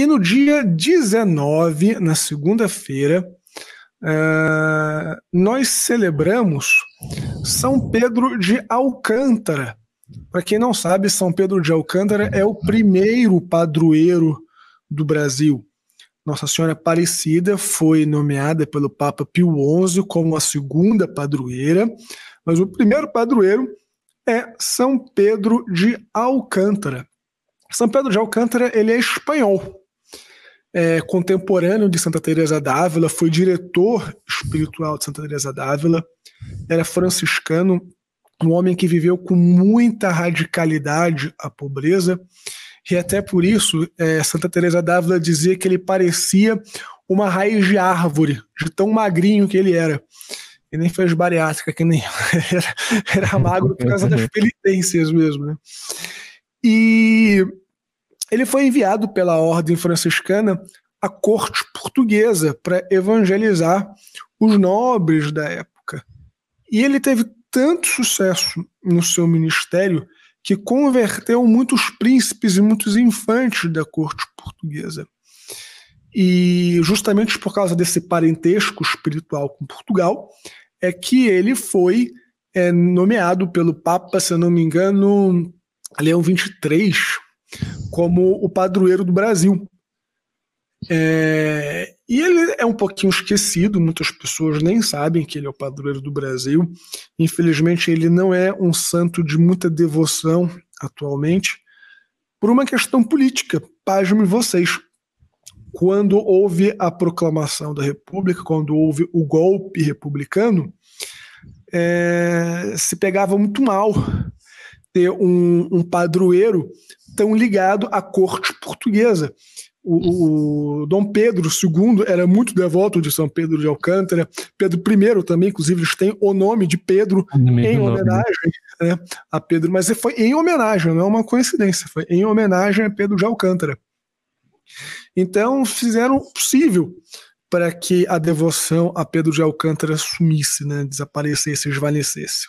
que no dia 19, na segunda-feira, uh, nós celebramos São Pedro de Alcântara. Para quem não sabe, São Pedro de Alcântara é o primeiro padroeiro do Brasil. Nossa Senhora Aparecida foi nomeada pelo Papa Pio XI como a segunda padroeira, mas o primeiro padroeiro é São Pedro de Alcântara. São Pedro de Alcântara ele é espanhol, é contemporâneo de Santa Teresa d'Ávila, foi diretor espiritual de Santa Teresa d'Ávila, era franciscano, um homem que viveu com muita radicalidade a pobreza e até por isso é, Santa Teresa d'Ávila dizia que ele parecia uma raiz de árvore, de tão magrinho que ele era. E nem fez bariátrica, que nem era, era magro por causa das penitências mesmo. Né? E ele foi enviado pela ordem franciscana à corte portuguesa para evangelizar os nobres da época. E ele teve tanto sucesso no seu ministério que converteu muitos príncipes e muitos infantes da corte portuguesa. E justamente por causa desse parentesco espiritual com Portugal, é que ele foi é, nomeado pelo Papa, se eu não me engano, Leão 23, como o padroeiro do Brasil. É, e ele é um pouquinho esquecido, muitas pessoas nem sabem que ele é o padroeiro do Brasil. Infelizmente, ele não é um santo de muita devoção atualmente, por uma questão política. Pasme vocês. Quando houve a proclamação da República, quando houve o golpe republicano, é, se pegava muito mal ter um, um padroeiro tão ligado à corte portuguesa o, o, Dom Pedro II era muito devoto de São Pedro de Alcântara, Pedro I também, inclusive, eles têm o nome de Pedro em homenagem né, a Pedro, mas foi em homenagem, não é uma coincidência, foi em homenagem a Pedro de Alcântara. Então fizeram o possível para que a devoção a Pedro de Alcântara sumisse, né, desaparecesse, esvanecesse.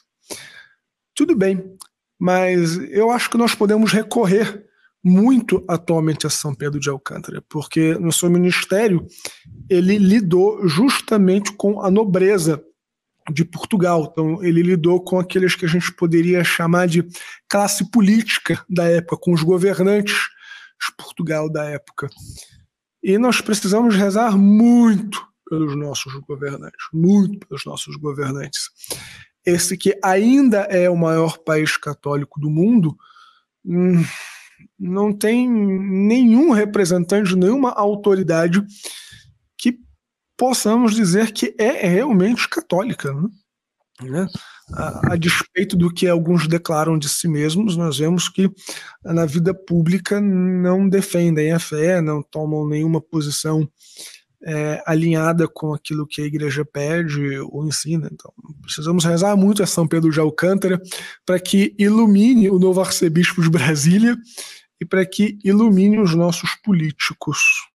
Tudo bem, mas eu acho que nós podemos recorrer muito atualmente a São Pedro de Alcântara, porque no seu ministério ele lidou justamente com a nobreza de Portugal. Então, ele lidou com aqueles que a gente poderia chamar de classe política da época, com os governantes de Portugal da época. E nós precisamos rezar muito pelos nossos governantes, muito pelos nossos governantes. Esse que ainda é o maior país católico do mundo, hum, não tem nenhum representante, nenhuma autoridade que possamos dizer que é realmente católica. Né? né? A, a, despeito do que alguns declaram de si mesmos, nós vemos que na vida pública não defendem a fé, não tomam nenhuma posição é, alinhada com aquilo que a igreja pede ou ensina. Então, precisamos rezar muito a São Pedro de Alcântara para que ilumine o novo arcebispo de Brasília e para que ilumine os nossos políticos.